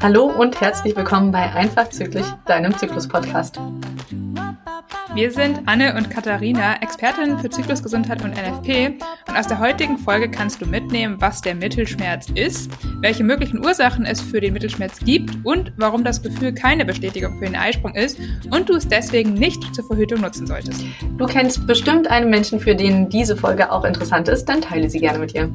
Hallo und herzlich willkommen bei Einfach Zyklisch, deinem Zyklus-Podcast. Wir sind Anne und Katharina, Expertinnen für Zyklusgesundheit und NFP. Und aus der heutigen Folge kannst du mitnehmen, was der Mittelschmerz ist, welche möglichen Ursachen es für den Mittelschmerz gibt und warum das Gefühl keine Bestätigung für den Eisprung ist und du es deswegen nicht zur Verhütung nutzen solltest. Du kennst bestimmt einen Menschen, für den diese Folge auch interessant ist, dann teile sie gerne mit ihr.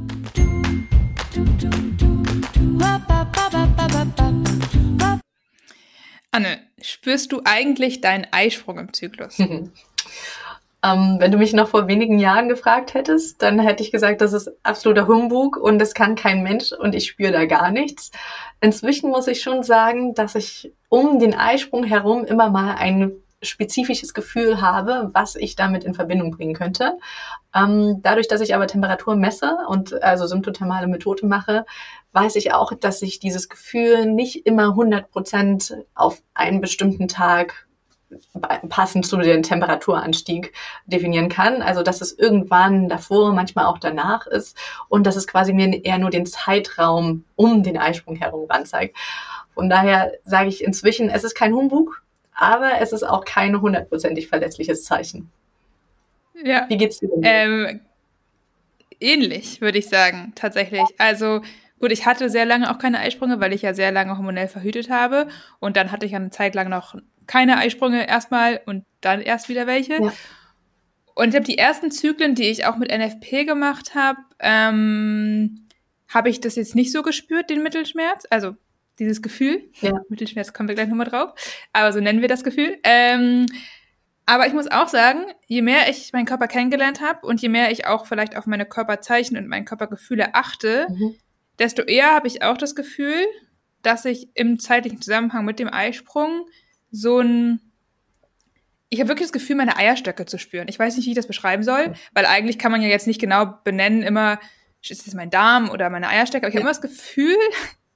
Anne, spürst du eigentlich deinen Eisprung im Zyklus? ähm, wenn du mich noch vor wenigen Jahren gefragt hättest, dann hätte ich gesagt, das ist absoluter Humbug und das kann kein Mensch und ich spüre da gar nichts. Inzwischen muss ich schon sagen, dass ich um den Eisprung herum immer mal ein spezifisches Gefühl habe, was ich damit in Verbindung bringen könnte. Ähm, dadurch, dass ich aber Temperatur messe und also symptothermale Methode mache, weiß ich auch, dass ich dieses Gefühl nicht immer 100 Prozent auf einen bestimmten Tag passend zu dem Temperaturanstieg definieren kann. Also dass es irgendwann davor, manchmal auch danach ist und dass es quasi mir eher nur den Zeitraum um den Eisprung herum anzeigt. Von daher sage ich inzwischen, es ist kein Humbug, aber es ist auch kein hundertprozentig verlässliches Zeichen. Ja. Wie geht's dir denn? Ähm, ähnlich, würde ich sagen, tatsächlich. Also Gut, ich hatte sehr lange auch keine Eisprünge, weil ich ja sehr lange hormonell verhütet habe. Und dann hatte ich eine Zeit lang noch keine Eisprünge erstmal und dann erst wieder welche. Ja. Und ich habe die ersten Zyklen, die ich auch mit NFP gemacht habe, ähm, habe ich das jetzt nicht so gespürt, den Mittelschmerz. Also dieses Gefühl. Ja. Mittelschmerz kommen wir gleich nochmal drauf. Aber so nennen wir das Gefühl. Ähm, aber ich muss auch sagen, je mehr ich meinen Körper kennengelernt habe und je mehr ich auch vielleicht auf meine Körperzeichen und meine Körpergefühle achte, mhm desto eher habe ich auch das Gefühl, dass ich im zeitlichen Zusammenhang mit dem Eisprung so ein ich habe wirklich das Gefühl, meine Eierstöcke zu spüren. Ich weiß nicht, wie ich das beschreiben soll, weil eigentlich kann man ja jetzt nicht genau benennen, immer, ist es mein Darm oder meine Eierstöcke, aber ich habe immer das Gefühl,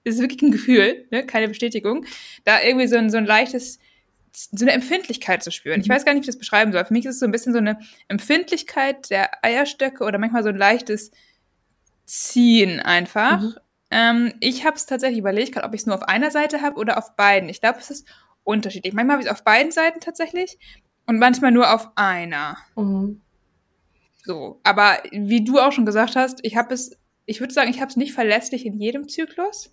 es ist wirklich ein Gefühl, ne, keine Bestätigung, da irgendwie so ein, so ein leichtes, so eine Empfindlichkeit zu spüren. Ich mhm. weiß gar nicht, wie ich das beschreiben soll. Für mich ist es so ein bisschen so eine Empfindlichkeit der Eierstöcke oder manchmal so ein leichtes ziehen einfach. Mhm. Ähm, ich habe es tatsächlich überlegt, ob ich es nur auf einer Seite habe oder auf beiden. Ich glaube, es ist unterschiedlich. Manchmal habe ich es auf beiden Seiten tatsächlich und manchmal nur auf einer. Mhm. So, aber wie du auch schon gesagt hast, ich habe es, ich würde sagen, ich habe es nicht verlässlich in jedem Zyklus.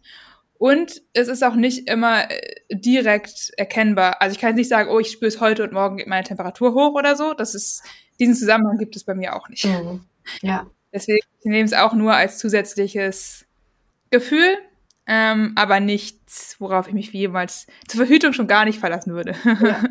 Und es ist auch nicht immer äh, direkt erkennbar. Also ich kann nicht sagen, oh, ich spüre es heute und morgen geht meine Temperatur hoch oder so. Das ist, diesen Zusammenhang gibt es bei mir auch nicht. Mhm. Ja. Deswegen ich nehme es auch nur als zusätzliches Gefühl, ähm, aber nichts, worauf ich mich wie jemals zur Verhütung schon gar nicht verlassen würde. Ja.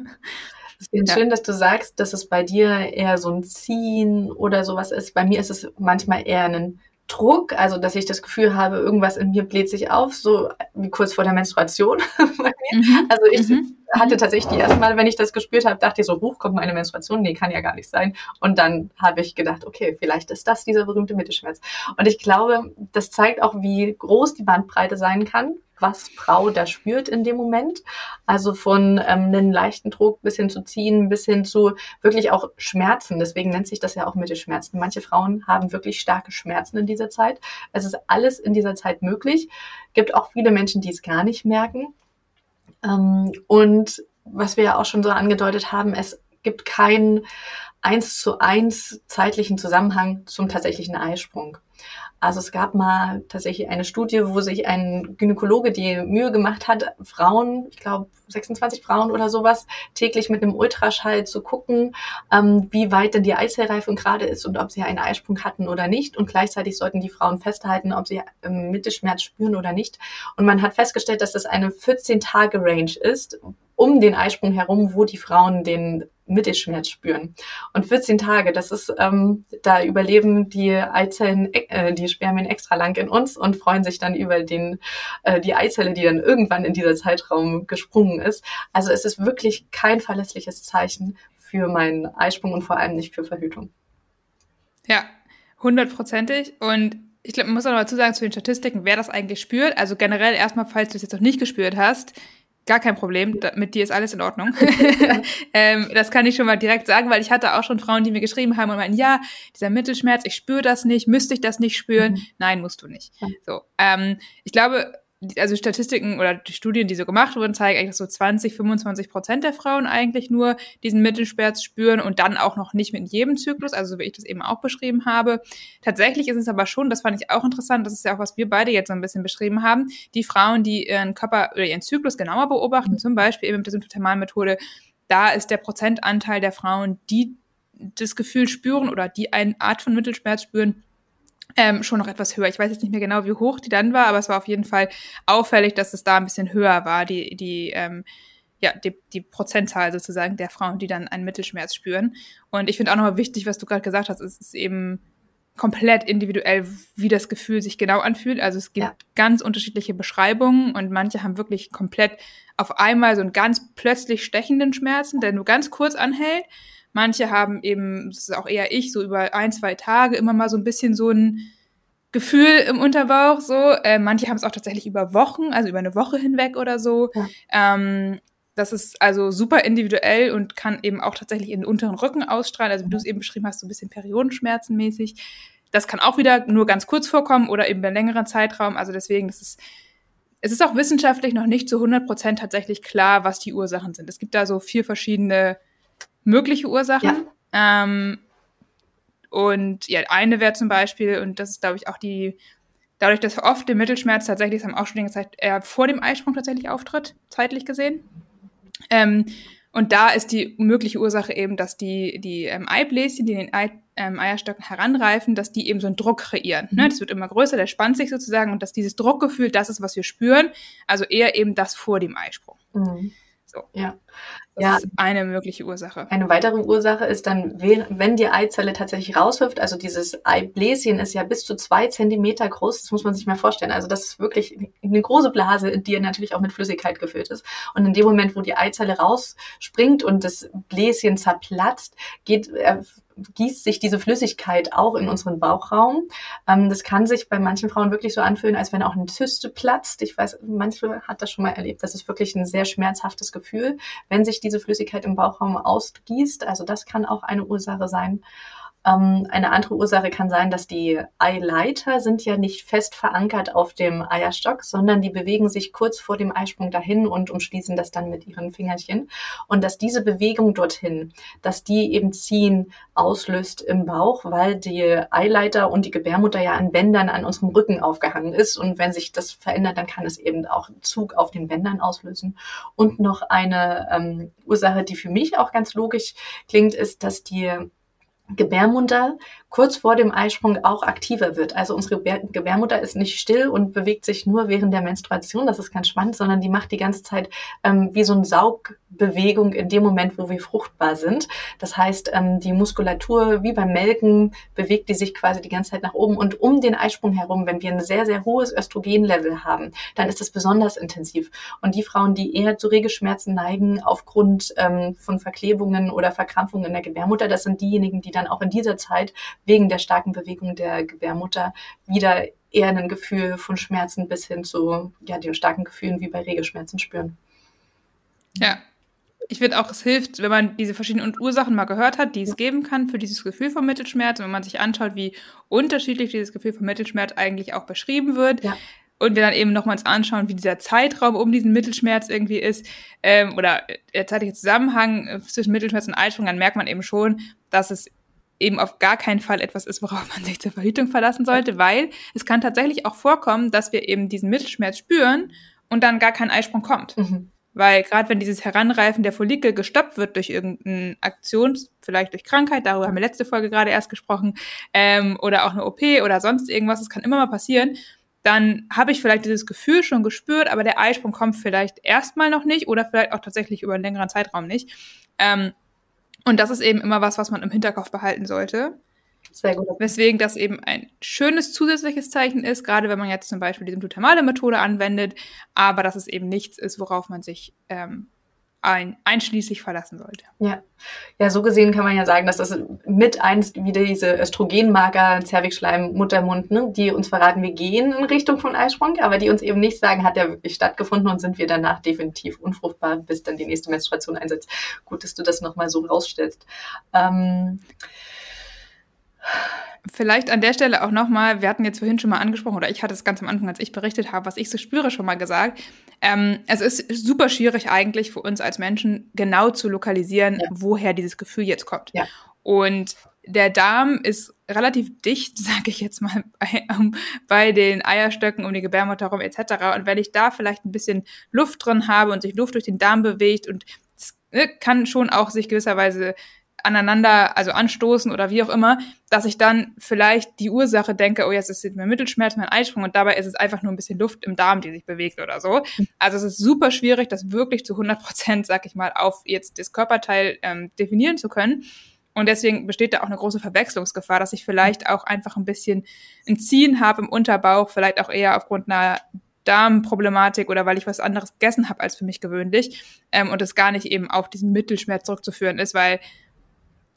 Es ist ja. schön, dass du sagst, dass es bei dir eher so ein Ziehen oder sowas ist. Bei mir ist es manchmal eher ein Druck, also dass ich das Gefühl habe, irgendwas in mir bläht sich auf, so wie kurz vor der Menstruation. mhm. Also ich mhm. hatte tatsächlich die erste Mal, wenn ich das gespürt habe, dachte ich so, hoch kommt meine Menstruation, nee, kann ja gar nicht sein. Und dann habe ich gedacht, okay, vielleicht ist das dieser berühmte Mittelschmerz. Und ich glaube, das zeigt auch, wie groß die Bandbreite sein kann was Frau da spürt in dem Moment. Also von ähm, einem leichten Druck bis hin zu ziehen, bis hin zu wirklich auch Schmerzen. Deswegen nennt sich das ja auch Mittelschmerzen. Manche Frauen haben wirklich starke Schmerzen in dieser Zeit. Es ist alles in dieser Zeit möglich. Gibt auch viele Menschen, die es gar nicht merken. Ähm, und was wir ja auch schon so angedeutet haben, es gibt keinen eins zu eins zeitlichen Zusammenhang zum tatsächlichen Eisprung. Also es gab mal tatsächlich eine Studie, wo sich ein Gynäkologe die Mühe gemacht hat, Frauen, ich glaube 26 Frauen oder sowas, täglich mit einem Ultraschall zu gucken, ähm, wie weit denn die Eizellreifung gerade ist und ob sie einen Eisprung hatten oder nicht. Und gleichzeitig sollten die Frauen festhalten, ob sie ähm, Mittelschmerz spüren oder nicht. Und man hat festgestellt, dass das eine 14-Tage-Range ist, um den Eisprung herum, wo die Frauen den Mittelschmerz spüren. Und 14 Tage, das ist, ähm, da überleben die Eizellen, äh, die Spermien extra lang in uns und freuen sich dann über den, äh, die Eizelle, die dann irgendwann in dieser Zeitraum gesprungen ist. Also es ist wirklich kein verlässliches Zeichen für meinen Eisprung und vor allem nicht für Verhütung. Ja, hundertprozentig. Und ich glaube, man muss auch noch dazu sagen, zu den Statistiken, wer das eigentlich spürt. Also generell erstmal, falls du es jetzt noch nicht gespürt hast, gar kein Problem. mit dir ist alles in Ordnung. ähm, das kann ich schon mal direkt sagen, weil ich hatte auch schon Frauen, die mir geschrieben haben und meinen, ja, dieser Mittelschmerz, ich spüre das nicht, müsste ich das nicht spüren? Mhm. Nein, musst du nicht. So, ähm, ich glaube, also Statistiken oder die Studien, die so gemacht wurden, zeigen eigentlich, dass so 20, 25 Prozent der Frauen eigentlich nur diesen Mittelschmerz spüren und dann auch noch nicht mit jedem Zyklus, also so wie ich das eben auch beschrieben habe. Tatsächlich ist es aber schon, das fand ich auch interessant, das ist ja auch, was wir beide jetzt so ein bisschen beschrieben haben, die Frauen, die ihren Körper oder ihren Zyklus genauer beobachten, zum Beispiel eben mit der Symptothermalmethode, da ist der Prozentanteil der Frauen, die das Gefühl spüren oder die eine Art von Mittelschmerz spüren, ähm, schon noch etwas höher. Ich weiß jetzt nicht mehr genau, wie hoch die dann war, aber es war auf jeden Fall auffällig, dass es da ein bisschen höher war, die, die, ähm, ja, die, die Prozentzahl sozusagen der Frauen, die dann einen Mittelschmerz spüren. Und ich finde auch nochmal wichtig, was du gerade gesagt hast, es ist eben komplett individuell, wie das Gefühl sich genau anfühlt. Also es gibt ja. ganz unterschiedliche Beschreibungen und manche haben wirklich komplett auf einmal so einen ganz plötzlich stechenden Schmerzen, der nur ganz kurz anhält. Manche haben eben, das ist auch eher ich, so über ein, zwei Tage immer mal so ein bisschen so ein Gefühl im Unterbauch, so. Äh, manche haben es auch tatsächlich über Wochen, also über eine Woche hinweg oder so. Ja. Ähm, das ist also super individuell und kann eben auch tatsächlich in den unteren Rücken ausstrahlen. Also wie du es eben beschrieben hast, so ein bisschen Periodenschmerzenmäßig. Das kann auch wieder nur ganz kurz vorkommen oder eben bei längeren Zeitraum. Also deswegen, das ist, es ist auch wissenschaftlich noch nicht zu 100 Prozent tatsächlich klar, was die Ursachen sind. Es gibt da so vier verschiedene mögliche Ursachen. Ja. Ähm, und ja, eine wäre zum Beispiel, und das ist, glaube ich, auch die, dadurch, dass oft der Mittelschmerz tatsächlich, das haben auch Studien gezeigt, er vor dem Eisprung tatsächlich auftritt, zeitlich gesehen. Ähm, und da ist die mögliche Ursache eben, dass die, die ähm, Eibläschen, die in den Ei, ähm, Eierstöcken heranreifen, dass die eben so einen Druck kreieren. Ne? Das wird immer größer, der spannt sich sozusagen und dass dieses Druckgefühl, das ist, was wir spüren, also eher eben das vor dem Eisprung. Mhm. So. Ja. Das ja. ist eine mögliche Ursache. Eine weitere Ursache ist dann, wenn die Eizelle tatsächlich raushüpft, also dieses Eibläschen ist ja bis zu zwei Zentimeter groß, das muss man sich mal vorstellen. Also das ist wirklich eine große Blase, die natürlich auch mit Flüssigkeit gefüllt ist. Und in dem Moment, wo die Eizelle rausspringt und das Bläschen zerplatzt, geht, äh, gießt sich diese Flüssigkeit auch in unseren Bauchraum. Ähm, das kann sich bei manchen Frauen wirklich so anfühlen, als wenn auch eine Zyste platzt. Ich weiß, manche hat das schon mal erlebt. Das ist wirklich ein sehr schmerzhaftes Gefühl, wenn sich diese Flüssigkeit im Bauchraum ausgießt. Also das kann auch eine Ursache sein. Ähm, eine andere Ursache kann sein, dass die Eileiter sind ja nicht fest verankert auf dem Eierstock, sondern die bewegen sich kurz vor dem Eisprung dahin und umschließen das dann mit ihren Fingerchen. Und dass diese Bewegung dorthin, dass die eben ziehen auslöst im Bauch, weil die Eileiter und die Gebärmutter ja an Bändern an unserem Rücken aufgehangen ist. Und wenn sich das verändert, dann kann es eben auch Zug auf den Bändern auslösen. Und noch eine ähm, Ursache, die für mich auch ganz logisch klingt, ist, dass die Gebärmutter kurz vor dem Eisprung auch aktiver wird. Also unsere Gebärmutter ist nicht still und bewegt sich nur während der Menstruation, das ist ganz spannend, sondern die macht die ganze Zeit ähm, wie so eine Saugbewegung in dem Moment, wo wir fruchtbar sind. Das heißt, ähm, die Muskulatur, wie beim Melken, bewegt die sich quasi die ganze Zeit nach oben und um den Eisprung herum, wenn wir ein sehr, sehr hohes Östrogenlevel haben, dann ist das besonders intensiv. Und die Frauen, die eher zu Regelschmerzen neigen aufgrund ähm, von Verklebungen oder Verkrampfungen in der Gebärmutter, das sind diejenigen, die dann auch in dieser Zeit wegen der starken Bewegung der Gebärmutter wieder eher ein Gefühl von Schmerzen bis hin zu ja, den starken Gefühlen wie bei Regelschmerzen spüren. Ja, ich finde auch, es hilft, wenn man diese verschiedenen Ursachen mal gehört hat, die es geben kann für dieses Gefühl von Mittelschmerz. Und wenn man sich anschaut, wie unterschiedlich dieses Gefühl von Mittelschmerz eigentlich auch beschrieben wird. Ja. Und wir dann eben nochmals anschauen, wie dieser Zeitraum um diesen Mittelschmerz irgendwie ist, ähm, oder der zeitliche Zusammenhang äh, zwischen Mittelschmerz und Eisprung, dann merkt man eben schon, dass es eben auf gar keinen Fall etwas ist, worauf man sich zur Verhütung verlassen sollte, weil es kann tatsächlich auch vorkommen, dass wir eben diesen Mittelschmerz spüren und dann gar kein Eisprung kommt. Mhm. Weil gerade wenn dieses Heranreifen der Follikel gestoppt wird durch irgendeine Aktion, vielleicht durch Krankheit, darüber haben wir letzte Folge gerade erst gesprochen, ähm, oder auch eine OP oder sonst irgendwas, das kann immer mal passieren, dann habe ich vielleicht dieses Gefühl schon gespürt, aber der Eisprung kommt vielleicht erstmal noch nicht oder vielleicht auch tatsächlich über einen längeren Zeitraum nicht. Ähm, und das ist eben immer was, was man im Hinterkopf behalten sollte. Sehr gut. Weswegen das eben ein schönes zusätzliches Zeichen ist, gerade wenn man jetzt zum Beispiel die symptothermale Methode anwendet, aber dass es eben nichts ist, worauf man sich ähm, ein, einschließlich verlassen sollte. Ja. Ja, so gesehen kann man ja sagen, dass das mit eins wieder diese Östrogenmarker, Zervixschleim, Muttermund, ne, die uns verraten, wir gehen in Richtung von Eisprung, aber die uns eben nicht sagen, hat der wirklich stattgefunden und sind wir danach definitiv unfruchtbar, bis dann die nächste Menstruation einsetzt. Gut, dass du das nochmal so rausstellst. Ähm, Vielleicht an der Stelle auch nochmal, wir hatten jetzt vorhin schon mal angesprochen, oder ich hatte es ganz am Anfang, als ich berichtet habe, was ich so spüre, schon mal gesagt. Ähm, es ist super schwierig eigentlich für uns als Menschen genau zu lokalisieren, ja. woher dieses Gefühl jetzt kommt. Ja. Und der Darm ist relativ dicht, sage ich jetzt mal, bei, um, bei, den Eierstöcken um die Gebärmutter herum etc. Und wenn ich da vielleicht ein bisschen Luft drin habe und sich Luft durch den Darm bewegt und es ne, kann schon auch sich gewisserweise aneinander, also anstoßen oder wie auch immer, dass ich dann vielleicht die Ursache denke, oh jetzt ist mir Mittelschmerz, mein Eisprung und dabei ist es einfach nur ein bisschen Luft im Darm, die sich bewegt oder so. Also es ist super schwierig, das wirklich zu 100 Prozent, sag ich mal, auf jetzt das Körperteil ähm, definieren zu können. Und deswegen besteht da auch eine große Verwechslungsgefahr, dass ich vielleicht auch einfach ein bisschen ein Ziehen habe im Unterbauch, vielleicht auch eher aufgrund einer Darmproblematik oder weil ich was anderes gegessen habe als für mich gewöhnlich ähm, und es gar nicht eben auf diesen Mittelschmerz zurückzuführen ist, weil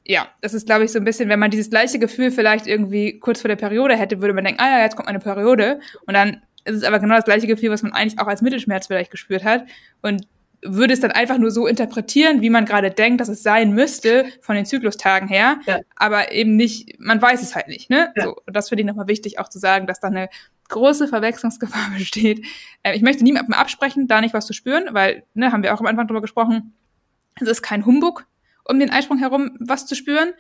ja, das ist, glaube ich, so ein bisschen, wenn man dieses gleiche Gefühl vielleicht irgendwie kurz vor der Periode hätte, würde man denken, ah ja, jetzt kommt meine Periode. Und dann ist es aber genau das gleiche Gefühl, was man eigentlich auch als Mittelschmerz vielleicht gespürt hat. Und würde es dann einfach nur so interpretieren, wie man gerade denkt, dass es sein müsste von den Zyklustagen her, ja. aber eben nicht, man weiß es halt nicht. Ne? Ja. So, und das finde ich nochmal wichtig auch zu sagen, dass da eine große Verwechslungsgefahr besteht. Äh, ich möchte niemandem absprechen, da nicht was zu spüren, weil, ne, haben wir auch am Anfang drüber gesprochen, es ist kein Humbug, um den Eisprung herum was zu spüren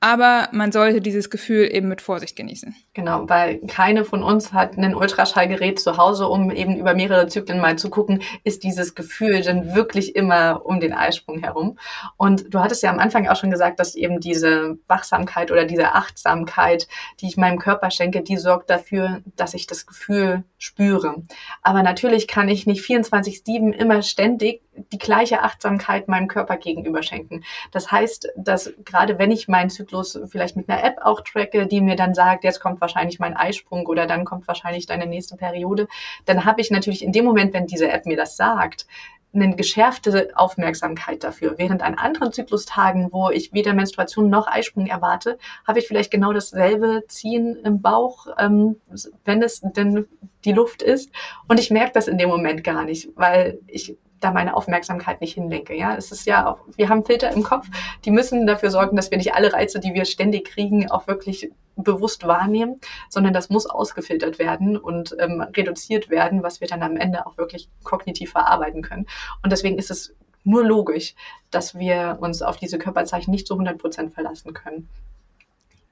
aber man sollte dieses Gefühl eben mit Vorsicht genießen. Genau, weil keine von uns hat ein Ultraschallgerät zu Hause, um eben über mehrere Zyklen mal zu gucken, ist dieses Gefühl denn wirklich immer um den Eisprung herum. Und du hattest ja am Anfang auch schon gesagt, dass eben diese Wachsamkeit oder diese Achtsamkeit, die ich meinem Körper schenke, die sorgt dafür, dass ich das Gefühl spüre. Aber natürlich kann ich nicht 24-7 immer ständig die gleiche Achtsamkeit meinem Körper gegenüber schenken. Das heißt, dass gerade wenn ich meinen Zyklus vielleicht mit einer App auch tracke, die mir dann sagt, jetzt kommt wahrscheinlich mein Eisprung oder dann kommt wahrscheinlich deine nächste Periode, dann habe ich natürlich in dem Moment, wenn diese App mir das sagt, eine geschärfte Aufmerksamkeit dafür. Während an anderen Zyklustagen, wo ich weder Menstruation noch Eisprung erwarte, habe ich vielleicht genau dasselbe Ziehen im Bauch, ähm, wenn es denn die Luft ist. Und ich merke das in dem Moment gar nicht, weil ich da meine Aufmerksamkeit nicht hinlenke. Ja, es ist ja auch, wir haben Filter im Kopf, die müssen dafür sorgen, dass wir nicht alle Reize, die wir ständig kriegen, auch wirklich bewusst wahrnehmen, sondern das muss ausgefiltert werden und ähm, reduziert werden, was wir dann am Ende auch wirklich kognitiv verarbeiten können. Und deswegen ist es nur logisch, dass wir uns auf diese Körperzeichen nicht zu 100 Prozent verlassen können.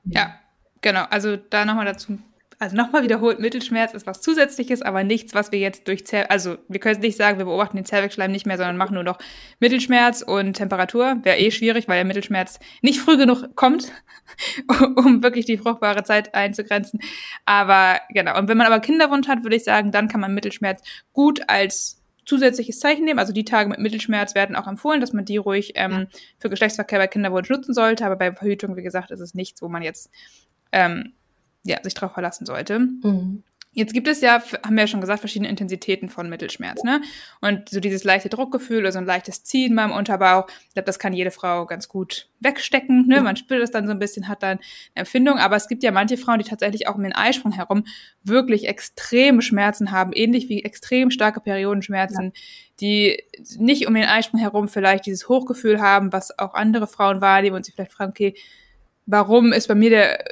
Ja, genau. Also da nochmal dazu also nochmal wiederholt, Mittelschmerz ist was Zusätzliches, aber nichts, was wir jetzt durch Zell, also wir können nicht sagen, wir beobachten den Zellwechselschleim nicht mehr, sondern machen nur noch Mittelschmerz und Temperatur. Wäre eh schwierig, weil der Mittelschmerz nicht früh genug kommt, um wirklich die fruchtbare Zeit einzugrenzen. Aber genau, und wenn man aber Kinderwunsch hat, würde ich sagen, dann kann man Mittelschmerz gut als zusätzliches Zeichen nehmen. Also die Tage mit Mittelschmerz werden auch empfohlen, dass man die ruhig ähm, für Geschlechtsverkehr bei Kinderwunsch nutzen sollte. Aber bei Verhütung, wie gesagt, ist es nichts, wo man jetzt ähm, ja, sich darauf verlassen sollte. Mhm. Jetzt gibt es ja, haben wir ja schon gesagt, verschiedene Intensitäten von Mittelschmerz, ne? Und so dieses leichte Druckgefühl oder so ein leichtes Ziehen beim Unterbauch, ich glaube, das kann jede Frau ganz gut wegstecken, ne? Man spürt das dann so ein bisschen, hat dann eine Empfindung, aber es gibt ja manche Frauen, die tatsächlich auch um den Eisprung herum wirklich extreme Schmerzen haben, ähnlich wie extrem starke Periodenschmerzen, ja. die nicht um den Eisprung herum vielleicht dieses Hochgefühl haben, was auch andere Frauen wahrnehmen und sich vielleicht fragen, okay, warum ist bei mir der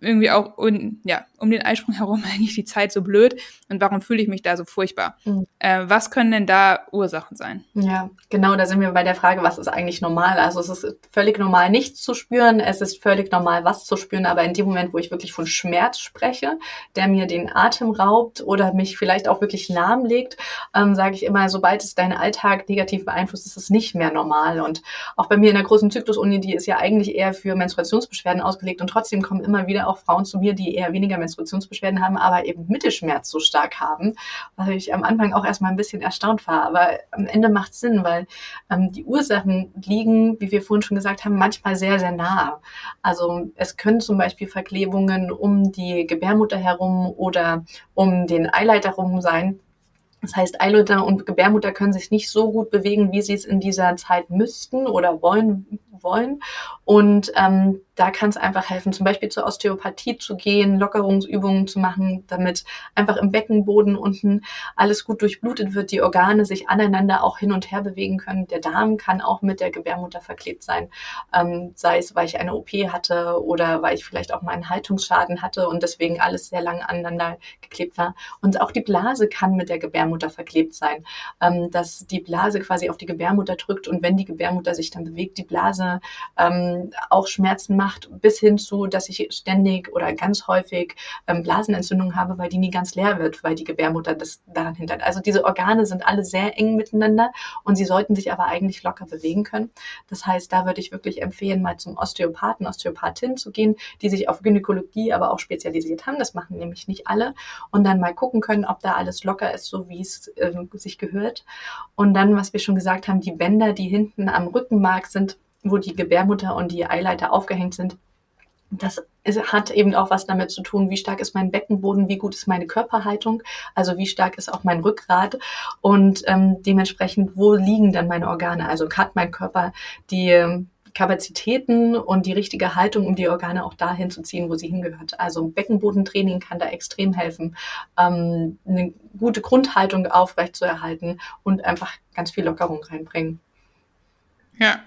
irgendwie auch un, ja, um den Eisprung herum eigentlich die Zeit so blöd und warum fühle ich mich da so furchtbar? Mhm. Äh, was können denn da Ursachen sein? Ja, genau, da sind wir bei der Frage, was ist eigentlich normal? Also es ist völlig normal, nichts zu spüren, es ist völlig normal, was zu spüren, aber in dem Moment, wo ich wirklich von Schmerz spreche, der mir den Atem raubt oder mich vielleicht auch wirklich lahmlegt, ähm, sage ich immer, sobald es deinen Alltag negativ beeinflusst, ist es nicht mehr normal. Und auch bei mir in der großen Zyklusuni, die ist ja eigentlich eher für Menstruationsbeschwerden ausgelegt und trotzdem kommen immer wieder auch Frauen zu mir, die eher weniger Menstruationsbeschwerden haben, aber eben Mittelschmerz so stark haben, was ich am Anfang auch erstmal ein bisschen erstaunt war. Aber am Ende macht es Sinn, weil ähm, die Ursachen liegen, wie wir vorhin schon gesagt haben, manchmal sehr, sehr nah. Also es können zum Beispiel Verklebungen um die Gebärmutter herum oder um den Eileiter herum sein Das heißt, Eileiter und Gebärmutter können sich nicht so gut bewegen, wie sie es in dieser Zeit müssten oder wollen, wollen. Und ähm, da kann es einfach helfen, zum Beispiel zur Osteopathie zu gehen, Lockerungsübungen zu machen, damit einfach im Beckenboden unten alles gut durchblutet wird, die Organe sich aneinander auch hin und her bewegen können. Der Darm kann auch mit der Gebärmutter verklebt sein, ähm, sei es, weil ich eine OP hatte oder weil ich vielleicht auch mal einen Haltungsschaden hatte und deswegen alles sehr lange aneinander geklebt war. Und auch die Blase kann mit der Gebärmutter verklebt sein, ähm, dass die Blase quasi auf die Gebärmutter drückt und wenn die Gebärmutter sich dann bewegt, die Blase ähm, auch Schmerzen macht macht, bis hin zu, dass ich ständig oder ganz häufig ähm, Blasenentzündungen habe, weil die nie ganz leer wird, weil die Gebärmutter das daran hindert. Also diese Organe sind alle sehr eng miteinander und sie sollten sich aber eigentlich locker bewegen können. Das heißt, da würde ich wirklich empfehlen, mal zum Osteopathen, Osteopathin zu gehen, die sich auf Gynäkologie aber auch spezialisiert haben. Das machen nämlich nicht alle. Und dann mal gucken können, ob da alles locker ist, so wie es äh, sich gehört. Und dann, was wir schon gesagt haben, die Bänder, die hinten am Rückenmark sind, wo die Gebärmutter und die Eileiter aufgehängt sind. Das hat eben auch was damit zu tun, wie stark ist mein Beckenboden, wie gut ist meine Körperhaltung, also wie stark ist auch mein Rückgrat und ähm, dementsprechend, wo liegen dann meine Organe? Also hat mein Körper die ähm, Kapazitäten und die richtige Haltung, um die Organe auch dahin zu ziehen, wo sie hingehört. Also Beckenbodentraining kann da extrem helfen, ähm, eine gute Grundhaltung aufrechtzuerhalten und einfach ganz viel Lockerung reinbringen. Ja,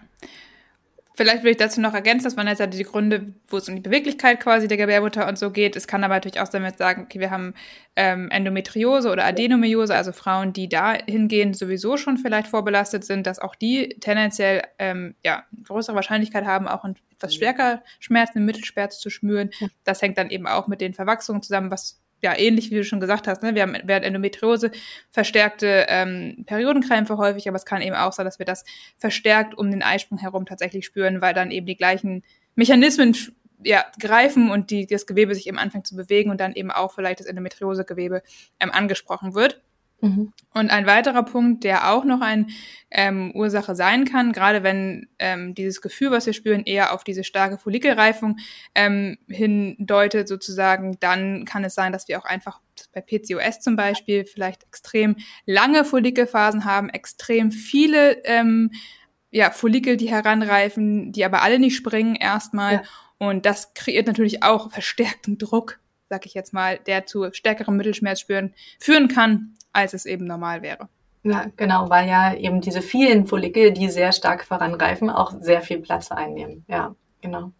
Vielleicht will ich dazu noch ergänzen, dass man jetzt halt die Gründe, wo es um die Beweglichkeit quasi der Gebärmutter und so geht. Es kann aber natürlich auch damit sagen, okay, wir haben ähm, Endometriose oder Adenomyose, also Frauen, die dahingehend sowieso schon vielleicht vorbelastet sind, dass auch die tendenziell ähm, ja, größere Wahrscheinlichkeit haben, auch etwas stärker Schmerzen im Mittelschmerz zu schmüren. Das hängt dann eben auch mit den Verwachsungen zusammen, was ja, ähnlich wie du schon gesagt hast, ne? wir haben während Endometriose verstärkte ähm, Periodenkrämpfe häufig, aber es kann eben auch sein, dass wir das verstärkt um den Eisprung herum tatsächlich spüren, weil dann eben die gleichen Mechanismen ja, greifen und die, das Gewebe sich eben anfängt zu bewegen und dann eben auch vielleicht das Endometriosegewebe ähm, angesprochen wird. Mhm. Und ein weiterer Punkt, der auch noch eine ähm, Ursache sein kann, gerade wenn ähm, dieses Gefühl, was wir spüren, eher auf diese starke Follikelreifung ähm, hindeutet, sozusagen, dann kann es sein, dass wir auch einfach bei PCOS zum Beispiel vielleicht extrem lange Follikelphasen haben, extrem viele ähm, ja, Follikel, die heranreifen, die aber alle nicht springen erstmal. Ja. Und das kreiert natürlich auch verstärkten Druck, sag ich jetzt mal, der zu stärkerem Mittelschmerzspüren führen kann als es eben normal wäre. Ja, genau, weil ja eben diese vielen Follikel, die sehr stark voranreifen, auch sehr viel Platz einnehmen. Ja, genau.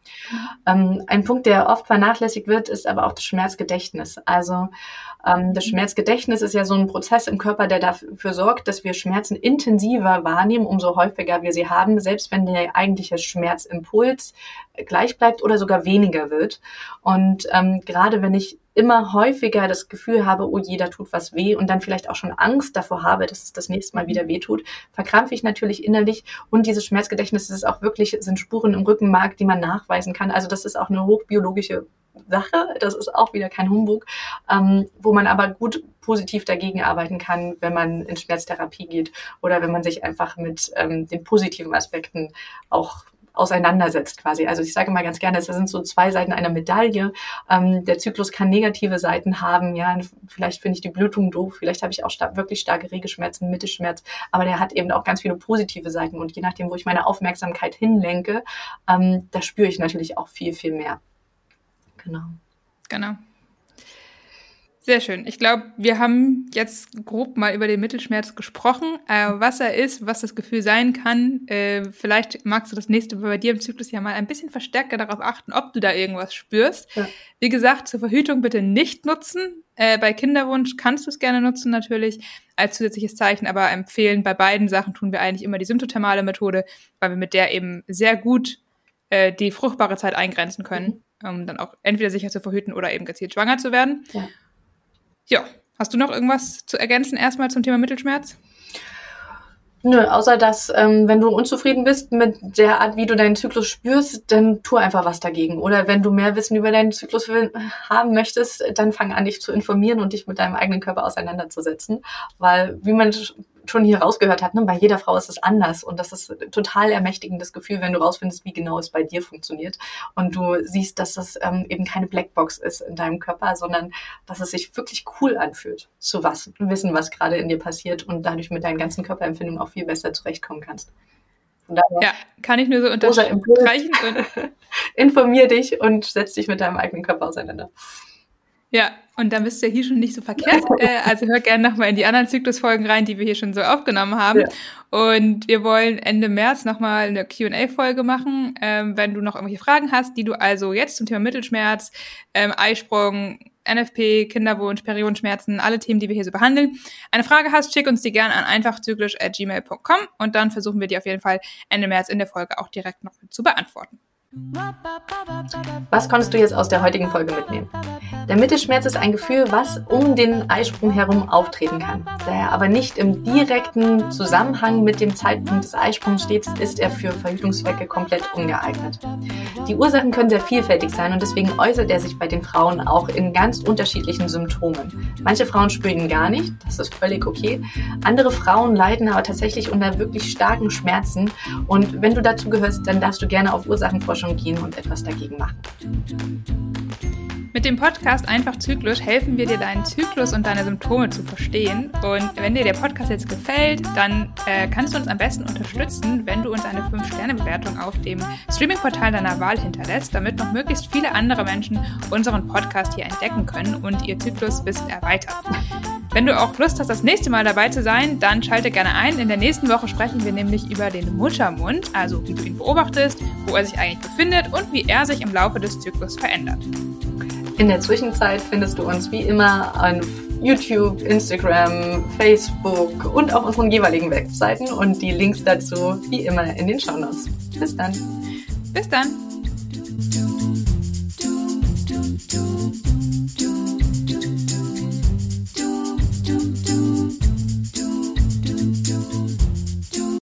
Ähm, ein Punkt, der oft vernachlässigt wird, ist aber auch das Schmerzgedächtnis. Also das Schmerzgedächtnis ist ja so ein Prozess im Körper, der dafür sorgt, dass wir Schmerzen intensiver wahrnehmen, umso häufiger wir sie haben, selbst wenn der eigentliche Schmerzimpuls gleich bleibt oder sogar weniger wird. Und ähm, gerade wenn ich immer häufiger das Gefühl habe, oh jeder tut was weh und dann vielleicht auch schon Angst davor habe, dass es das nächste Mal wieder weh tut, verkrampfe ich natürlich innerlich und dieses Schmerzgedächtnis ist auch wirklich, sind Spuren im Rückenmark, die man nachweisen kann. Also das ist auch eine hochbiologische Sache, das ist auch wieder kein Humbug, ähm, wo man aber gut positiv dagegen arbeiten kann, wenn man in Schmerztherapie geht oder wenn man sich einfach mit ähm, den positiven Aspekten auch auseinandersetzt quasi. Also ich sage mal ganz gerne, es sind so zwei Seiten einer Medaille. Ähm, der Zyklus kann negative Seiten haben. Ja, vielleicht finde ich die Blutung doof, vielleicht habe ich auch star wirklich starke Regelschmerzen, Mittelschmerz, aber der hat eben auch ganz viele positive Seiten und je nachdem, wo ich meine Aufmerksamkeit hinlenke, ähm, da spüre ich natürlich auch viel, viel mehr. Genau. Genau. Sehr schön. Ich glaube, wir haben jetzt grob mal über den Mittelschmerz gesprochen, äh, was er ist, was das Gefühl sein kann. Äh, vielleicht magst du das nächste bei dir im Zyklus ja mal ein bisschen verstärker darauf achten, ob du da irgendwas spürst. Ja. Wie gesagt, zur Verhütung bitte nicht nutzen. Äh, bei Kinderwunsch kannst du es gerne nutzen natürlich als zusätzliches Zeichen, aber empfehlen bei beiden Sachen tun wir eigentlich immer die symptothermale Methode, weil wir mit der eben sehr gut äh, die fruchtbare Zeit eingrenzen können, mhm. um dann auch entweder sicher zu verhüten oder eben gezielt schwanger zu werden. Ja. Ja, hast du noch irgendwas zu ergänzen erstmal zum Thema Mittelschmerz? Nö, außer dass, ähm, wenn du unzufrieden bist mit der Art, wie du deinen Zyklus spürst, dann tu einfach was dagegen. Oder wenn du mehr Wissen über deinen Zyklus haben möchtest, dann fang an, dich zu informieren und dich mit deinem eigenen Körper auseinanderzusetzen. Weil, wie man schon hier rausgehört hat, ne, bei jeder Frau ist es anders und das ist ein total ermächtigendes Gefühl, wenn du rausfindest, wie genau es bei dir funktioniert und du siehst, dass das ähm, eben keine Blackbox ist in deinem Körper, sondern dass es sich wirklich cool anfühlt, zu was, wissen, was gerade in dir passiert und dadurch mit deinen ganzen Körperempfindungen auch viel besser zurechtkommen kannst. ja, kann ich nur so unterstreichen. Informier dich und setz dich mit deinem eigenen Körper auseinander. Ja, und dann bist du ja hier schon nicht so verkehrt. äh, also hör gerne nochmal in die anderen Zyklusfolgen rein, die wir hier schon so aufgenommen haben. Ja. Und wir wollen Ende März nochmal eine QA-Folge machen. Ähm, wenn du noch irgendwelche Fragen hast, die du also jetzt zum Thema Mittelschmerz, ähm, Eisprung, NFP, Kinderwunsch, Periodenschmerzen, alle Themen, die wir hier so behandeln, eine Frage hast, schick uns die gerne an einfachzyklisch.gmail.com und dann versuchen wir die auf jeden Fall Ende März in der Folge auch direkt noch zu beantworten. Was konntest du jetzt aus der heutigen Folge mitnehmen? Der Mittelschmerz ist ein Gefühl, was um den Eisprung herum auftreten kann. Da er aber nicht im direkten Zusammenhang mit dem Zeitpunkt des Eisprungs steht, ist er für Verhütungszwecke komplett ungeeignet. Die Ursachen können sehr vielfältig sein und deswegen äußert er sich bei den Frauen auch in ganz unterschiedlichen Symptomen. Manche Frauen spüren ihn gar nicht, das ist völlig okay. Andere Frauen leiden aber tatsächlich unter wirklich starken Schmerzen und wenn du dazu gehörst, dann darfst du gerne auf Ursachenforschung Forschung gehen und etwas dagegen machen. Mit dem Podcast Einfach Zyklisch helfen wir dir, deinen Zyklus und deine Symptome zu verstehen. Und wenn dir der Podcast jetzt gefällt, dann äh, kannst du uns am besten unterstützen, wenn du uns eine 5-Sterne-Bewertung auf dem Streaming-Portal deiner Wahl hinterlässt, damit noch möglichst viele andere Menschen unseren Podcast hier entdecken können und ihr Zykluswissen erweitern. Wenn du auch Lust hast, das nächste Mal dabei zu sein, dann schalte gerne ein. In der nächsten Woche sprechen wir nämlich über den Muttermund, also wie du ihn beobachtest, wo er sich eigentlich befindet und wie er sich im Laufe des Zyklus verändert. In der Zwischenzeit findest du uns wie immer auf YouTube, Instagram, Facebook und auf unseren jeweiligen Webseiten und die Links dazu wie immer in den Shownotes. Bis dann. Bis dann.